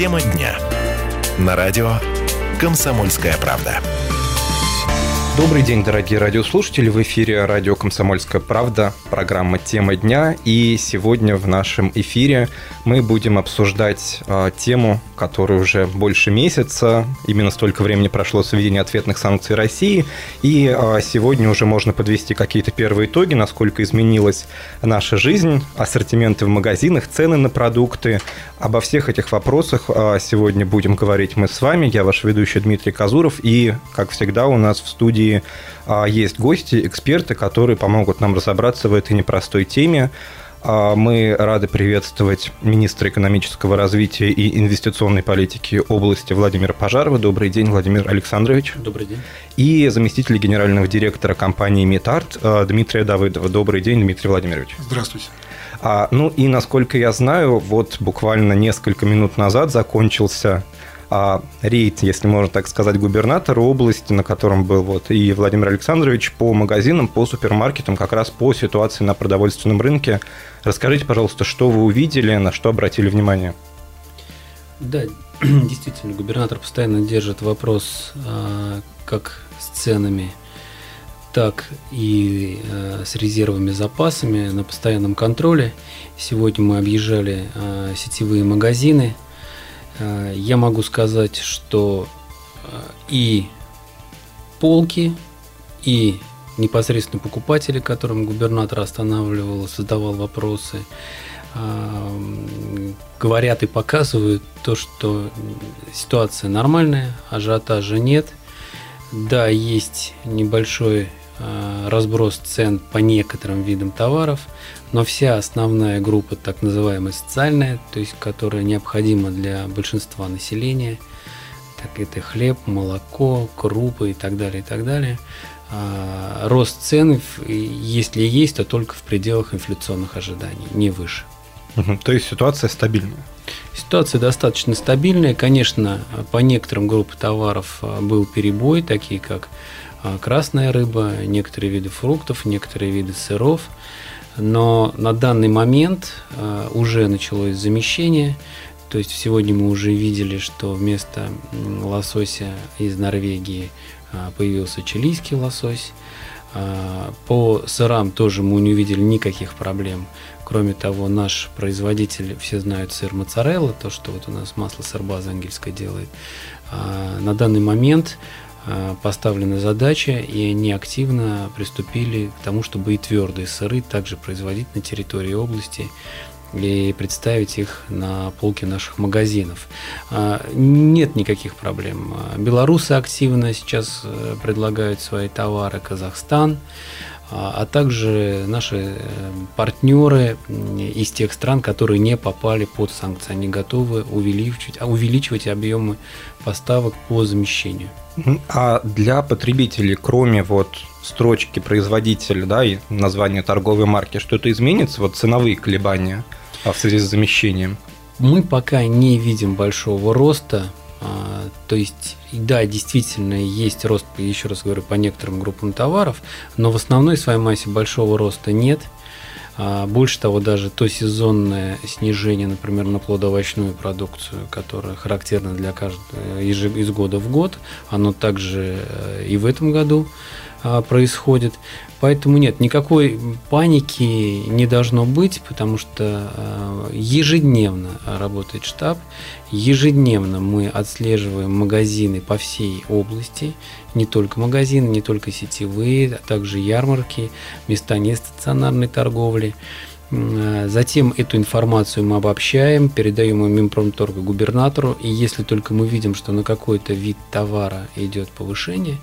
Тема дня. На радио «Комсомольская правда». Добрый день, дорогие радиослушатели. В эфире радио «Комсомольская правда», программа «Тема дня». И сегодня в нашем эфире мы будем обсуждать э, тему, которая уже больше месяца, именно столько времени прошло с введения ответных санкций России. И э, сегодня уже можно подвести какие-то первые итоги, насколько изменилась наша жизнь, ассортименты в магазинах, цены на продукты. Обо всех этих вопросах э, сегодня будем говорить мы с вами. Я ваш ведущий Дмитрий Казуров. И, как всегда, у нас в студии а, есть гости, эксперты, которые помогут нам разобраться в этой непростой теме. А, мы рады приветствовать министра экономического развития и инвестиционной политики области Владимира Пожарова. Добрый день, Владимир Александрович. Добрый день. И заместителя генерального директора компании «Метарт» а, Дмитрия Давыдова. Добрый день, Дмитрий Владимирович. Здравствуйте. А, ну и, насколько я знаю, вот буквально несколько минут назад закончился а, рейд, если можно так сказать, губернатора области, на котором был вот и Владимир Александрович, по магазинам, по супермаркетам, как раз по ситуации на продовольственном рынке. Расскажите, пожалуйста, что вы увидели, на что обратили внимание? Да, действительно, губернатор постоянно держит вопрос а, как с ценами, так и а, с резервами, запасами на постоянном контроле. Сегодня мы объезжали а, сетевые магазины – Э, я могу сказать, что э, и полки, и непосредственно покупатели, которым губернатор останавливал, задавал вопросы, э, говорят и показывают то, что ситуация нормальная, ажиотажа нет. Да, есть небольшой разброс цен по некоторым видам товаров, но вся основная группа, так называемая социальная, то есть которая необходима для большинства населения, так это хлеб, молоко, крупы и так далее, и так далее. А, рост цен, если есть, то только в пределах инфляционных ожиданий, не выше. То есть ситуация стабильная? Ситуация достаточно стабильная. Конечно, по некоторым группам товаров а, был перебой, такие как красная рыба, некоторые виды фруктов, некоторые виды сыров – но на данный момент э, уже началось замещение. То есть сегодня мы уже видели, что вместо лосося из Норвегии э, появился чилийский лосось. По сырам тоже мы не увидели никаких проблем. Кроме того, наш производитель, все знают сыр моцарелла, то, что вот у нас масло сырбаза ангельское делает. На данный момент Э, поставлена задача, и они активно приступили к тому, чтобы и твердые сыры также производить на территории области и представить их на полке наших магазинов. Э, нет никаких проблем. Белорусы активно сейчас э, предлагают свои товары, Казахстан, а также наши партнеры из тех стран, которые не попали под санкции. Они готовы увеличивать, увеличивать объемы поставок по замещению. А для потребителей, кроме вот строчки производителя, да, и названия торговой марки, что-то изменится? Вот ценовые колебания а в связи с замещением? Мы пока не видим большого роста. А, то есть, да, действительно, есть рост, еще раз говорю, по некоторым группам товаров, но в основной своей массе большого роста нет – а больше того, даже то сезонное снижение, например, на плодоовощную продукцию, которая характерна для каждого из года в год, оно также э, и в этом году а, происходит. Поэтому нет, никакой паники не должно быть, потому что а, ежедневно работает штаб, ежедневно мы отслеживаем магазины по всей области, не только магазины, не только сетевые, а также ярмарки, места нестационарной торговли. А, затем эту информацию мы обобщаем, передаем ее Минпромторгу губернатору, и если только мы видим, что на какой-то вид товара идет повышение,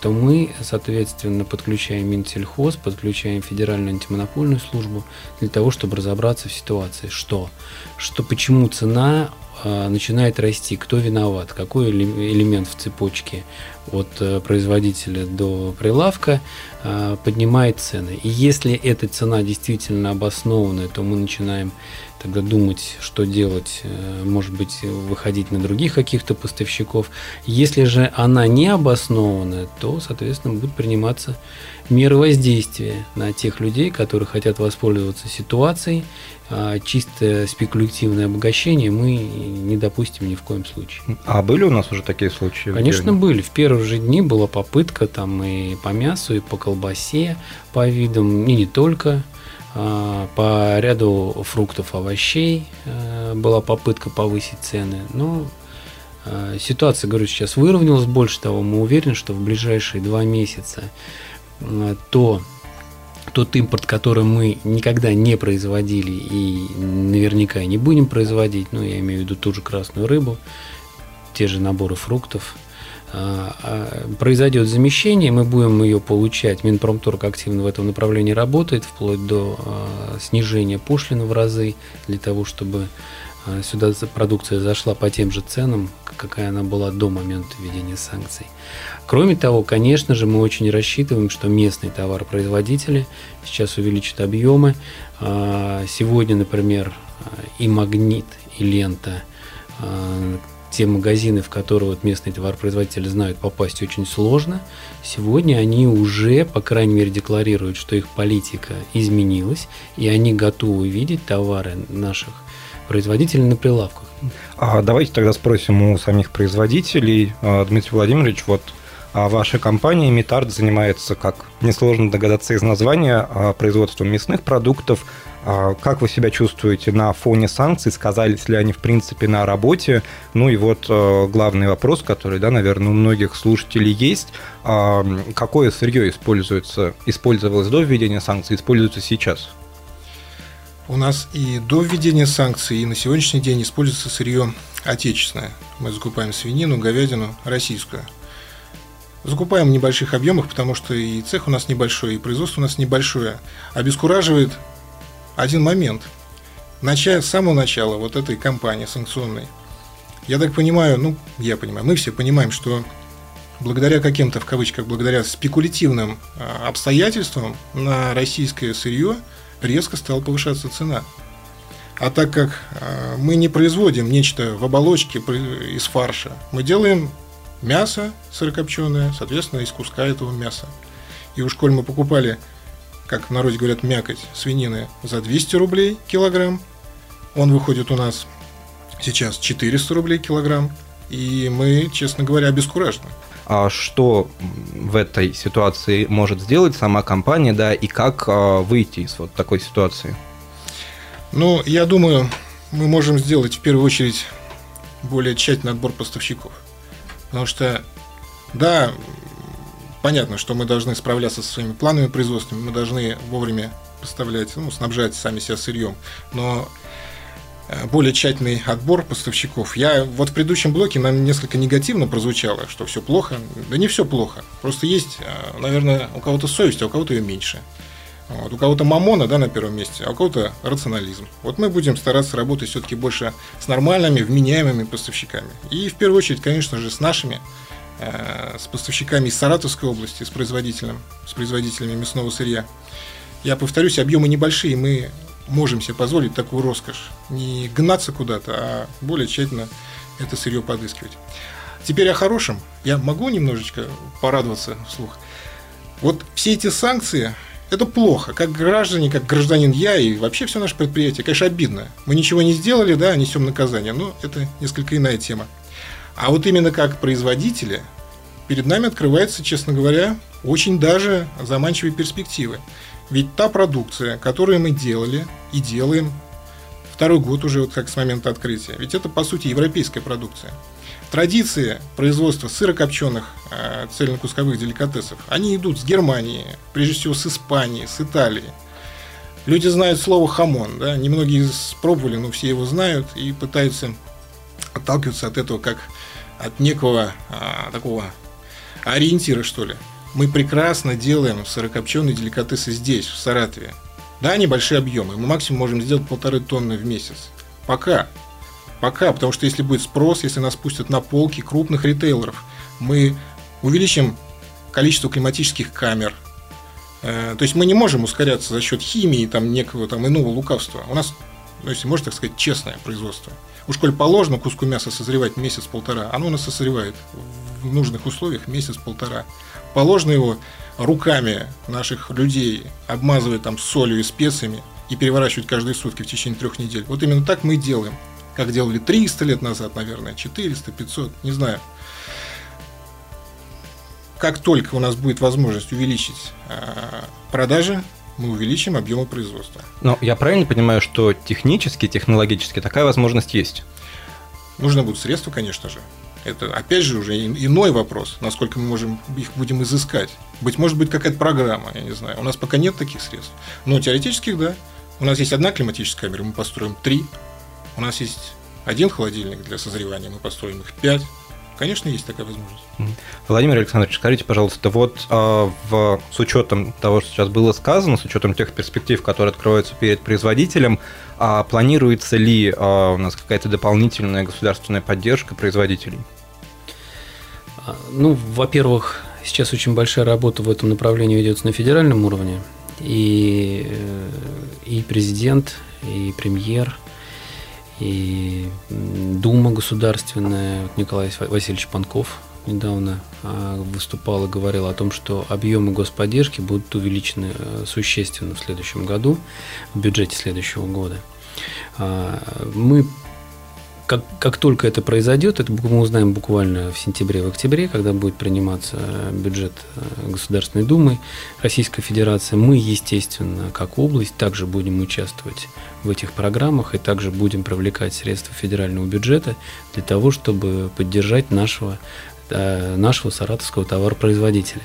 то мы, соответственно, подключаем Минсельхоз, подключаем Федеральную антимонопольную службу для того, чтобы разобраться в ситуации, что, что почему цена начинает расти, кто виноват, какой элемент в цепочке от э, производителя до прилавка а, поднимает цены. И если эта цена действительно обоснованная, то мы начинаем тогда думать, что делать, э, может быть, выходить на других каких-то поставщиков. Если же она не обоснованная, то, соответственно, будут приниматься меры воздействия на тех людей, которые хотят воспользоваться ситуацией. А чисто спекулятивное обогащение мы не допустим ни в коем случае. А были у нас уже такие случаи? Конечно, были. В первые же дни была попытка там и по мясу, и по колбасе, по видам, и не только. А, по ряду фруктов, овощей а, была попытка повысить цены. Но ситуация, говорю, сейчас выровнялась. Больше того, мы уверены, что в ближайшие два месяца то тот импорт, который мы никогда не производили и наверняка не будем производить, ну, я имею в виду ту же красную рыбу, те же наборы фруктов, а, а, произойдет замещение, мы будем ее получать. Минпромторг активно в этом направлении работает, вплоть до а, снижения пошлины в разы, для того, чтобы сюда продукция зашла по тем же ценам, какая она была до момента введения санкций. Кроме того, конечно же, мы очень рассчитываем, что местные товаропроизводители сейчас увеличат объемы. А, сегодня, например, и магнит, и лента, а, те магазины, в которые вот местные товаропроизводители знают попасть очень сложно, сегодня они уже, по крайней мере, декларируют, что их политика изменилась, и они готовы видеть товары наших производителей на прилавках. А давайте тогда спросим у самих производителей. А, Дмитрий Владимирович, вот а ваша компания Митард занимается, как несложно догадаться из названия, а, производством мясных продуктов. Как вы себя чувствуете на фоне санкций? Сказались ли они, в принципе, на работе? Ну и вот главный вопрос, который, да, наверное, у многих слушателей есть. Какое сырье используется, использовалось до введения санкций, используется сейчас? У нас и до введения санкций, и на сегодняшний день используется сырье отечественное. Мы закупаем свинину, говядину российскую. Закупаем в небольших объемах, потому что и цех у нас небольшой, и производство у нас небольшое. Обескураживает один момент. Начав, с самого начала вот этой кампании санкционной, я так понимаю, ну, я понимаю, мы все понимаем, что благодаря каким-то, в кавычках, благодаря спекулятивным а, обстоятельствам на российское сырье – резко стала повышаться цена. А так как а, мы не производим нечто в оболочке из фарша, мы делаем мясо сырокопченое, соответственно, из куска этого мяса. И уж коль мы покупали, как в народе говорят, мякоть свинины за 200 рублей килограмм, он выходит у нас сейчас 400 рублей килограмм, и мы, честно говоря, обескуражены. А что в этой ситуации может сделать сама компания, да, и как а, выйти из вот такой ситуации? Ну, я думаю, мы можем сделать в первую очередь более тщательный отбор поставщиков. Потому что, да, понятно, что мы должны справляться со своими планами производственными, мы должны вовремя поставлять, ну, снабжать сами себя сырьем. Но более тщательный отбор поставщиков. Я вот в предыдущем блоке нам несколько негативно прозвучало, что все плохо. Да не все плохо. Просто есть, э, наверное, у кого-то совесть, а у кого-то ее меньше. Вот. У кого-то мамона да, на первом месте, а у кого-то рационализм. Вот мы будем стараться работать все-таки больше с нормальными, вменяемыми поставщиками. И в первую очередь, конечно же, с нашими, э, с поставщиками из Саратовской области, с производителем, с производителями мясного сырья. Я повторюсь, объемы небольшие, мы можем себе позволить такую роскошь. Не гнаться куда-то, а более тщательно это сырье подыскивать. Теперь о хорошем. Я могу немножечко порадоваться вслух. Вот все эти санкции, это плохо. Как граждане, как гражданин я и вообще все наше предприятие, конечно, обидно. Мы ничего не сделали, да, несем наказание, но это несколько иная тема. А вот именно как производители, перед нами открывается, честно говоря, очень даже заманчивые перспективы. Ведь та продукция, которую мы делали и делаем второй год уже, вот как с момента открытия, ведь это, по сути, европейская продукция. Традиции производства сырокопченых э, цельнокусковых деликатесов, они идут с Германии, прежде всего с Испании, с Италии. Люди знают слово хамон, да, немногие спробовали, но все его знают и пытаются отталкиваться от этого как от некого а, такого ориентира, что ли мы прекрасно делаем сырокопченые деликатесы здесь, в Саратове. Да, небольшие объемы. Мы максимум можем сделать полторы тонны в месяц. Пока. Пока, потому что если будет спрос, если нас пустят на полки крупных ритейлеров, мы увеличим количество климатических камер. Э, то есть мы не можем ускоряться за счет химии, там, некого там иного лукавства. У нас ну, если можно так сказать, честное производство. Уж коль положено куску мяса созревать месяц-полтора, оно у нас созревает в нужных условиях месяц-полтора. Положено его руками наших людей обмазывать там солью и специями и переворачивать каждые сутки в течение трех недель. Вот именно так мы и делаем. Как делали 300 лет назад, наверное, 400, 500, не знаю. Как только у нас будет возможность увеличить а, продажи, мы увеличим объемы производства. Но я правильно понимаю, что технически, технологически такая возможность есть? Нужно будут средства, конечно же. Это, опять же, уже иной вопрос, насколько мы можем их будем изыскать. Быть может быть какая-то программа, я не знаю. У нас пока нет таких средств. Но теоретически, да. У нас есть одна климатическая камера, мы построим три. У нас есть один холодильник для созревания, мы построим их пять. Конечно, есть такая возможность. Владимир Александрович, скажите, пожалуйста, вот э, в, с учетом того, что сейчас было сказано, с учетом тех перспектив, которые откроются перед производителем, а планируется ли э, у нас какая-то дополнительная государственная поддержка производителей? А, ну, во-первых, сейчас очень большая работа в этом направлении ведется на федеральном уровне. И, э, и президент, и премьер, и Дума государственная, Николай Васильевич Панков недавно а, выступал и говорил о том, что объемы господдержки будут увеличены э, существенно в следующем году, в бюджете следующего года. А, мы как, как только это произойдет, это мы узнаем буквально в сентябре, в октябре, когда будет приниматься бюджет э, Государственной Думы Российской Федерации, мы, естественно, как область, также будем участвовать в этих программах и также будем привлекать средства федерального бюджета для того, чтобы поддержать нашего, э, нашего саратовского товаропроизводителя.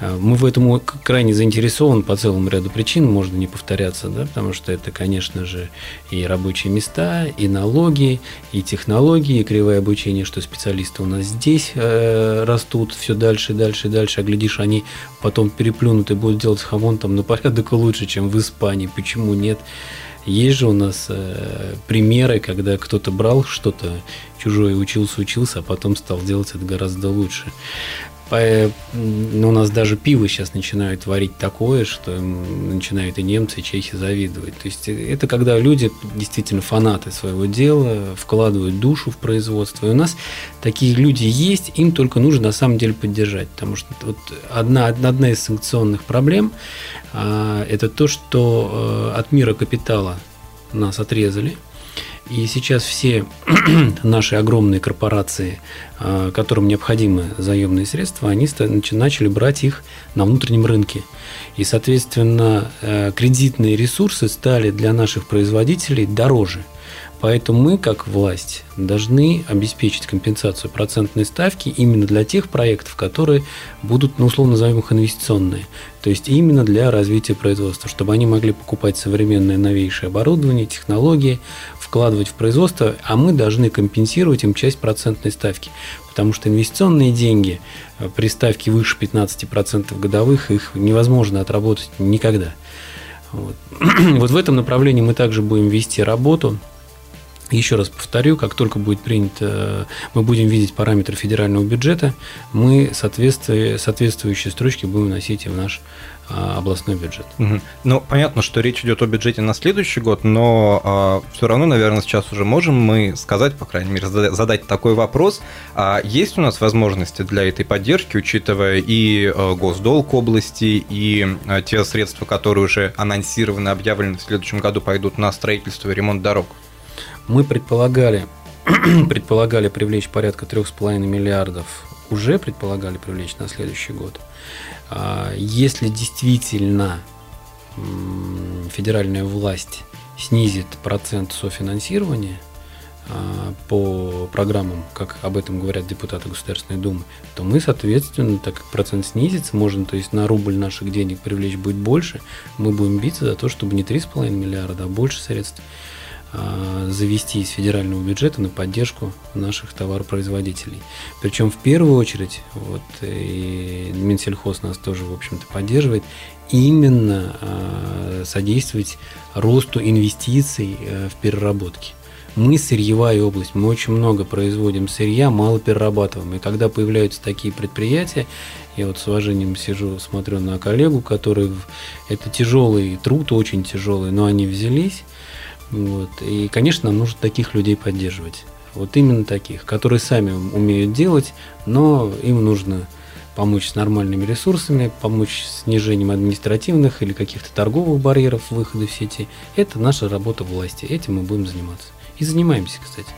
Э, мы в этом крайне заинтересованы по целому ряду причин, можно не повторяться, да, потому что это, конечно же, и рабочие места, и налоги, и технологии, и кривое обучение, что специалисты у нас здесь э, растут все дальше, дальше, дальше, а глядишь, они потом переплюнут и будут делать хамон там на порядок лучше, чем в Испании. Почему нет? Есть же у нас э, примеры, когда кто-то брал что-то чужое, учился, учился, а потом стал делать это гораздо лучше. Ну, у нас даже пиво сейчас начинают варить такое, что начинают и немцы, и чехи завидовать. То есть это когда люди действительно фанаты своего дела, вкладывают душу в производство. И у нас такие люди есть, им только нужно на самом деле поддержать. Потому что вот одна, одна из санкционных проблем а, это то, что э, от мира капитала нас отрезали – и сейчас все наши огромные корпорации, а, которым необходимы заемные средства, они начали брать их на внутреннем рынке. И, соответственно, э, кредитные ресурсы стали для наших производителей дороже – Поэтому мы, как власть, должны обеспечить компенсацию процентной ставки именно для тех проектов, которые будут, ну, условно назовем их инвестиционные. То есть именно для развития производства, чтобы они могли покупать современное новейшее оборудование, технологии, вкладывать в производство, а мы должны компенсировать им часть процентной ставки. Потому что инвестиционные деньги э, при ставке выше 15% годовых, их невозможно отработать никогда. Вот. вот в этом направлении мы также будем вести работу. Еще раз повторю, как только будет принято, мы будем видеть параметры федерального бюджета, мы соответствующие, строчки будем вносить и в наш а, областной бюджет. Угу. Ну, понятно, что речь идет о бюджете на следующий год, но а, все равно, наверное, сейчас уже можем мы сказать, по крайней мере, задать такой вопрос. А есть у нас возможности для этой поддержки, учитывая и а, госдолг области, и те средства, которые уже анонсированы, объявлены в следующем году, пойдут на строительство и ремонт дорог? Мы предполагали, предполагали привлечь порядка 3,5 миллиардов, уже предполагали привлечь на следующий год. А, если действительно федеральная власть снизит процент софинансирования а, по программам, как об этом говорят депутаты Государственной Думы, то мы, соответственно, так как процент снизится, можно, то есть на рубль наших денег привлечь будет больше, мы будем биться за то, чтобы не 3,5 миллиарда, а больше средств завести из федерального бюджета на поддержку наших товаропроизводителей. Причем в первую очередь, вот и Минсельхоз нас тоже, в общем-то, поддерживает, именно э, содействовать росту инвестиций э, в переработке. Мы сырьевая область, мы очень много производим сырья, мало перерабатываем. И когда появляются такие предприятия, я вот с уважением сижу, смотрю на коллегу, который это тяжелый труд, очень тяжелый, но они взялись, Вот. И, конечно, нам нужно таких людей поддерживать. Вот именно таких, которые сами умеют делать, но им нужно помочь с нормальными ресурсами, помочь с снижением административных или каких-то торговых барьеров выхода в сети. Это наша работа власти. Этим мы будем заниматься. И занимаемся, кстати.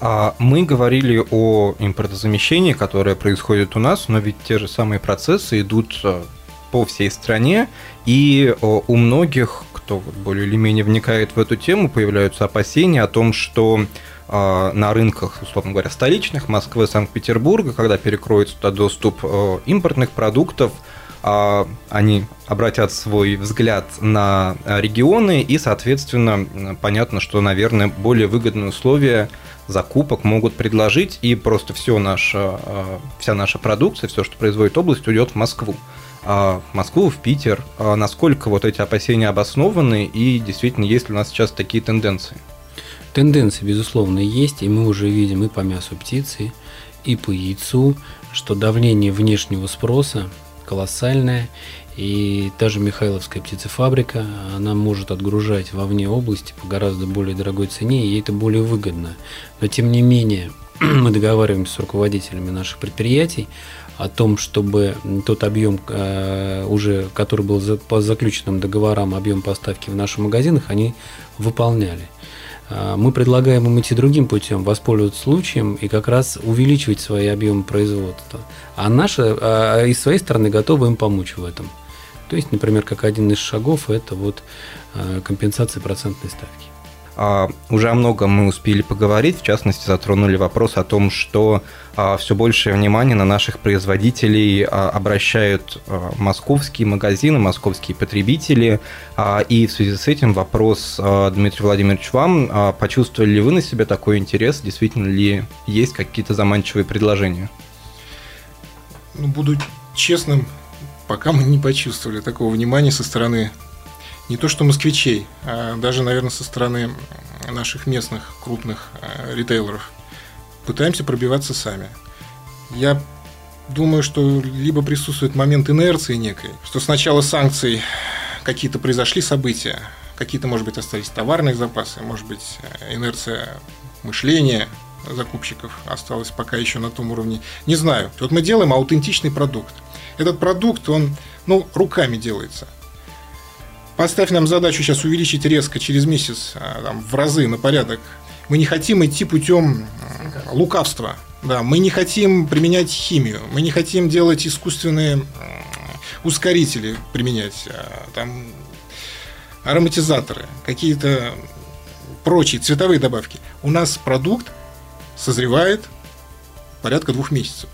А мы говорили о импортозамещении, которое происходит у нас, но ведь те же самые процессы идут э, по всей стране, и у многих, кто более или менее вникает в эту тему, появляются опасения о том, что а, на рынках, условно говоря, столичных, Москвы, Санкт-Петербурга, когда перекроется туда доступ э, импортных продуктов, а, они обратят свой взгляд на регионы и, соответственно, понятно, что, наверное, более выгодные условия закупок могут предложить, и просто все наша, э, вся наша продукция, все, что производит область, уйдет в Москву. А, в Москву, в Питер. Насколько вот эти опасения обоснованы и действительно есть ли у нас сейчас такие тенденции? Тенденции, безусловно, есть, и мы уже видим и по мясу птицы, и по яйцу, что давление внешнего спроса колоссальное, и та же Михайловская птицефабрика, она может отгружать вовне области по гораздо более дорогой цене, и ей это более выгодно. Но тем не менее, мы договариваемся с руководителями наших предприятий о том, чтобы тот объем, э, уже, который был по заключенным договорам, объем поставки в наших магазинах, они выполняли. А, мы предлагаем им идти другим путем, воспользоваться случаем и как раз увеличивать свои объемы производства. А наша, а, и с своей стороны, готовы им помочь в этом. То есть, например, как один из шагов – это вот компенсация процентной ставки. А, уже о многом мы успели поговорить, в частности, затронули вопрос о том, что а, все большее внимание на наших производителей а, обращают московские магазины, московские потребители. И в связи с этим вопрос, Дмитрий Владимирович, вам, почувствовали ли вы на себе такой интерес, действительно ли есть какие-то заманчивые предложения? Ну, буду честным, пока мы не почувствовали такого внимания со стороны не то что москвичей, а даже, наверное, со стороны наших местных крупных э, ритейлеров. Пытаемся пробиваться сами. Я думаю, что либо присутствует момент инерции некой, что сначала санкций какие-то произошли события, какие-то, может быть, остались товарные запасы, может быть, э, инерция мышления закупщиков осталась пока еще на том уровне. Не знаю. Вот мы делаем аутентичный продукт. Этот продукт, он, ну, руками делается. Поставь нам задачу сейчас увеличить резко через месяц а, там, в разы на порядок. Мы не хотим идти путем а, лукавства. Да, мы не хотим применять химию, мы не хотим делать искусственные ускорители применять, а, там ароматизаторы, какие-то прочие цветовые добавки. У нас продукт созревает порядка двух месяцев.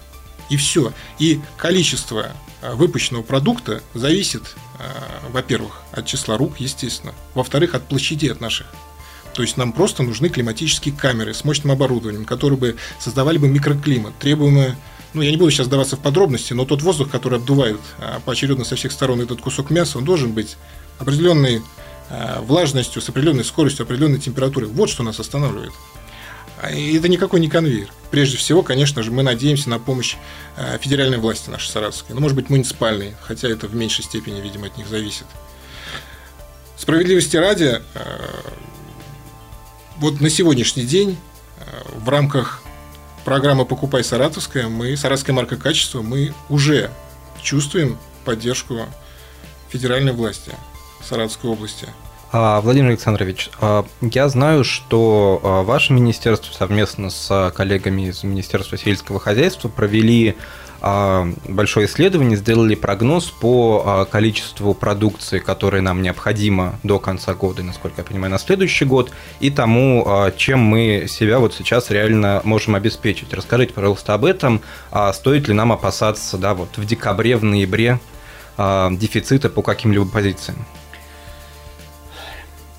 И все. И количество выпущенного продукта зависит Э, во-первых, от числа рук, естественно. Во-вторых, от площади от наших. То есть нам просто нужны климатические камеры с мощным оборудованием, которые бы создавали бы микроклимат, требуемые ну, я не буду сейчас сдаваться в подробности, но тот воздух, который обдувает а, поочередно со всех сторон этот кусок мяса, он должен быть определенной влажностью, с определенной скоростью, определенной температурой. Вот что нас останавливает. А, это никакой не конвейер. Прежде всего, конечно же, мы надеемся на помощь э, федеральной власти нашей саратовской. Ну, может быть, муниципальной, хотя это в меньшей степени, видимо, от них зависит. Справедливости ради, э, вот на сегодняшний день э, в рамках программы «Покупай Саратовская» мы, Саратовская марка качества, мы уже чувствуем поддержку федеральной власти Саратовской области – Владимир Александрович, а, я знаю, что а, ваше министерство совместно с коллегами из Министерства сельского хозяйства провели большое исследование, сделали прогноз по количеству продукции, которая нам необходима до конца года, насколько я понимаю, на следующий год, и тому, чем мы себя вот сейчас реально можем обеспечить. Расскажите, пожалуйста, об этом. Стоит ли нам опасаться да, вот в декабре, в ноябре дефицита по каким-либо позициям?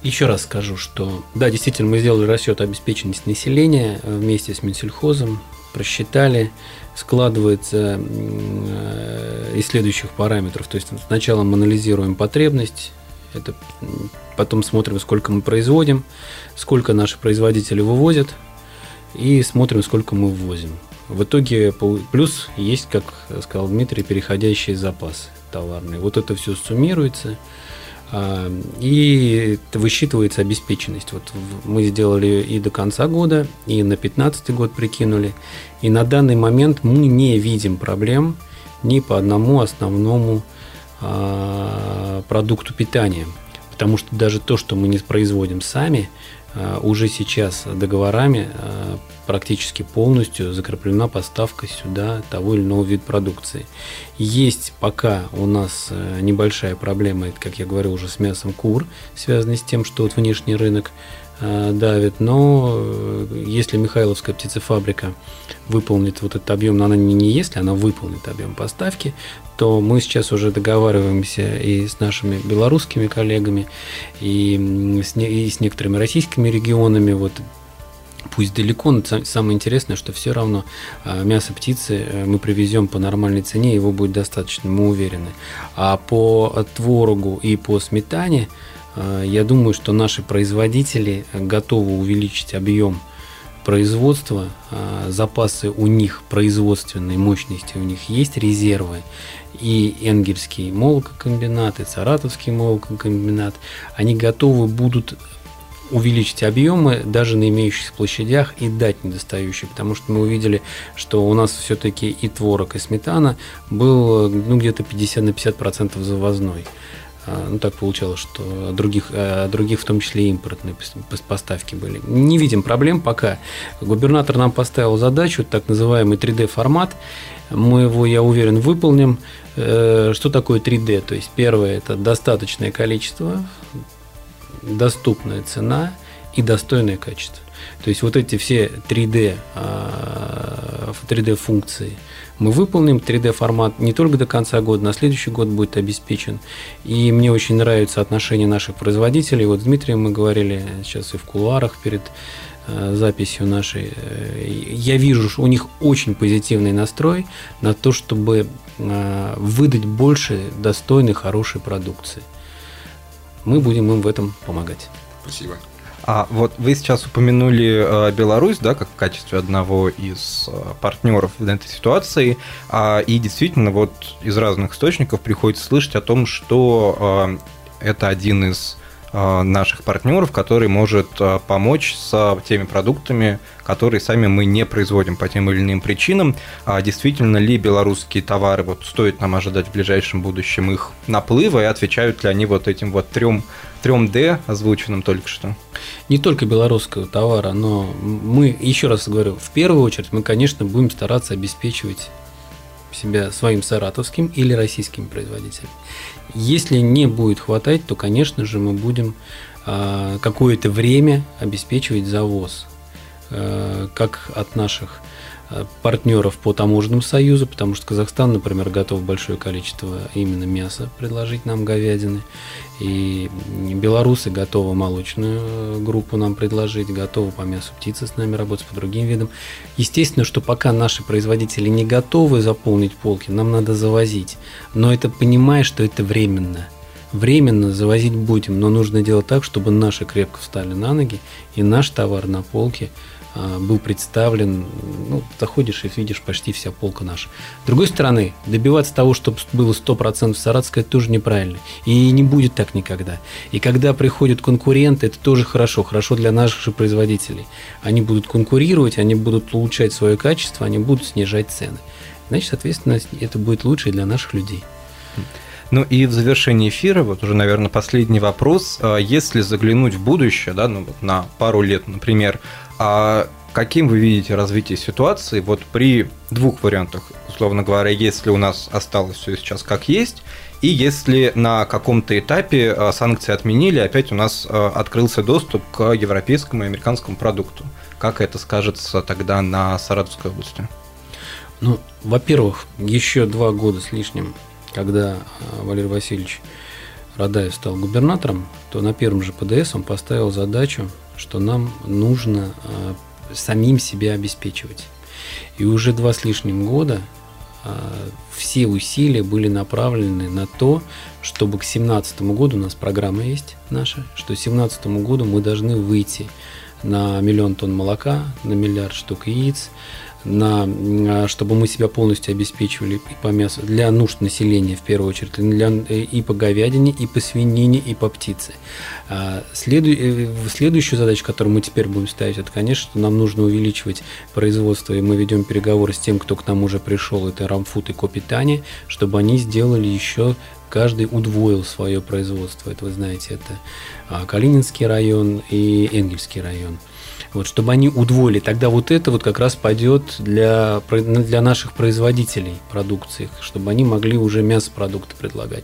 Еще раз скажу, что да, действительно, мы сделали расчет обеспеченности населения э, вместе с Минсельхозом, просчитали, складывается э, из следующих параметров. То есть сначала мы анализируем потребность, это потом смотрим, сколько мы производим, сколько наши производители вывозят, и смотрим, сколько мы ввозим. В итоге плюс есть, как сказал Дмитрий, переходящие запасы товарные. Вот это все суммируется – и высчитывается обеспеченность. Вот мы сделали и до конца года, и на 2015 год прикинули. И на данный момент мы не видим проблем ни по одному основному а, продукту питания. Потому что даже то, что мы не производим сами, уже сейчас договорами практически полностью закреплена поставка сюда того или иного вида продукции. Есть пока у нас э, небольшая проблема, как я говорил, уже с мясом кур, связанная с тем, что вот внешний рынок э, давит, но э, если Михайловская птицефабрика выполнит вот этот объем, но она не, не если, она выполнит объем поставки, то мы сейчас уже договариваемся и с нашими белорусскими коллегами, и с, и с некоторыми российскими регионами, вот пусть далеко, но самое интересное, что все равно а, мясо птицы э, мы привезем по нормальной цене, его будет достаточно, мы уверены. А по творогу и по сметане, я думаю, что наши производители готовы увеличить объем производства, а, запасы у них производственной мощности, у них есть резервы, и Энгельский молококомбинат, и Саратовский молококомбинат, они готовы будут увеличить объемы даже на имеющихся площадях и дать недостающие, потому что мы увидели, что у нас все-таки и творог, и сметана был ну, где-то 50 на 50 процентов завозной. А, ну, так получалось, что других, других в том числе импортные поставки были. Не видим проблем пока. Губернатор нам поставил задачу, так называемый 3D-формат. Мы его, я уверен, выполним. Э, что такое 3D? То есть первое – это достаточное количество доступная цена и достойное качество. То есть вот эти все 3D, 3D а, функции мы выполним. 3D формат не только до конца года, на следующий год будет обеспечен. И мне очень нравится отношение наших производителей. Вот с Дмитрием мы говорили сейчас и в кулуарах перед а, записью нашей. Я вижу, что у них очень позитивный настрой на то, чтобы а, выдать больше достойной, хорошей продукции мы будем им в этом помогать. Спасибо. А вот вы сейчас упомянули э, Беларусь, да, как в качестве одного из э, партнеров в этой ситуации, а, и действительно вот из разных источников приходится слышать о том, что э, это один из наших партнеров, который может э, помочь с теми продуктами, которые сами мы не производим по тем или иным причинам. А действительно ли белорусские товары, вот стоит нам ожидать в ближайшем будущем их наплыва, и отвечают ли они вот этим вот трем 3D, озвученным только что? Не только белорусского товара, но мы, еще раз говорю, в первую очередь мы, конечно, будем стараться обеспечивать себя своим саратовским или российским производителем. Если не будет хватать, то, конечно же, мы будем а, какое-то время обеспечивать завоз а, как от наших Э, партнеров по таможенному союзу, потому что Казахстан, например, готов большое количество именно мяса предложить нам говядины, и белорусы готовы молочную э, группу нам предложить, готовы по мясу птицы с нами работать, по другим видам. Естественно, что пока наши производители не готовы заполнить полки, нам надо завозить, но это понимая, что это временно. Временно завозить будем, но нужно делать так, чтобы наши крепко встали на ноги, и наш товар на полке – был представлен, ну, заходишь и видишь почти вся полка наша. С другой стороны, добиваться того, чтобы было 100% Саратовское, это тоже неправильно. И не будет так никогда. И когда приходят конкуренты, это тоже хорошо, хорошо для наших же производителей. Они будут конкурировать, они будут улучшать свое качество, они будут снижать цены. Значит, соответственно, это будет лучше для наших людей. Ну и в завершении эфира, вот уже, наверное, последний вопрос. А если заглянуть в будущее, да, ну, вот на пару лет, например, а каким вы видите развитие ситуации вот при двух вариантах, условно говоря, если у нас осталось все сейчас как есть, и если на каком-то этапе а, санкции отменили, опять у нас а, открылся доступ к европейскому и американскому продукту. Как это скажется тогда на Саратовской области? Ну, во-первых, еще два года с лишним, когда а, Валерий Васильевич Радаев стал губернатором, то на первом же ПДС он поставил задачу что нам нужно э, самим себя обеспечивать. И уже два с лишним года э, все усилия были направлены на то, чтобы к 2017 году, у нас программа есть наша, что к 2017 году мы должны выйти на миллион тонн молока, на миллиард штук яиц, на, а, чтобы мы себя полностью обеспечивали и по мясу для нужд населения в первую очередь, для, и по говядине, и по свинине, и по птице. А, следу, э, следующую задачу, которую мы теперь будем ставить, это, конечно, нам нужно увеличивать производство, и мы ведем переговоры с тем, кто к нам уже пришел, это Рамфуд и Копитани, чтобы они сделали еще каждый удвоил свое производство. Это, вы знаете, это а, Калининский район и Энгельский район. Вот, чтобы они удвоили, тогда вот это вот как раз пойдет для, для наших производителей продукции, чтобы они могли уже мясопродукты предлагать.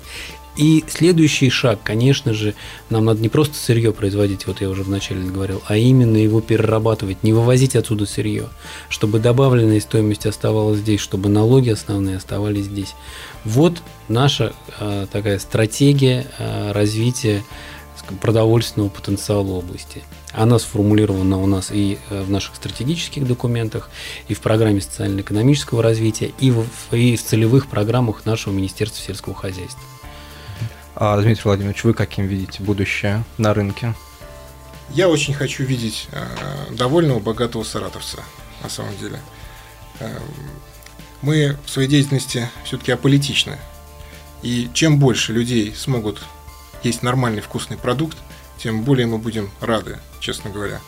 И следующий шаг, конечно же, нам надо не просто сырье производить, вот я уже вначале говорил, а именно его перерабатывать, не вывозить отсюда сырье, чтобы добавленная стоимость оставалась здесь, чтобы налоги основные оставались здесь. Вот наша э, такая стратегия э, развития продовольственного потенциала области. Она сформулирована у нас и э, в наших стратегических документах, и в программе социально-экономического развития, и в, и в целевых программах нашего Министерства сельского хозяйства. А, Дмитрий Владимирович, вы каким видите будущее на рынке? Я очень хочу видеть э, довольного, богатого саратовца, на самом деле. Э, мы в своей деятельности все-таки аполитичны. И чем больше людей смогут есть нормальный вкусный продукт, тем более мы будем рады, честно говоря.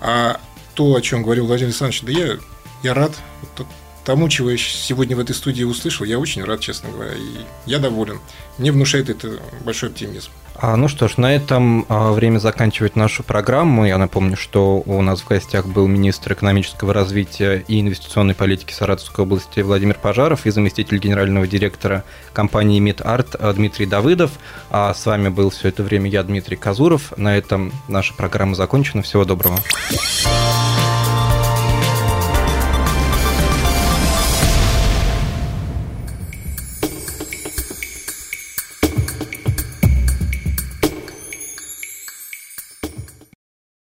А то, о чем говорил Владимир Александрович, да я, я рад тому, чего я сегодня в этой студии услышал, я очень рад, честно говоря, и я доволен. Мне внушает это большой оптимизм. А, ну что ж, на этом а, время заканчивать нашу программу. Я напомню, что у нас в гостях был министр экономического развития и инвестиционной политики Саратовской области Владимир Пожаров и заместитель генерального директора компании «Мидарт» Дмитрий Давыдов. А с вами был все это время я, Дмитрий Казуров. На этом наша программа закончена. Всего доброго.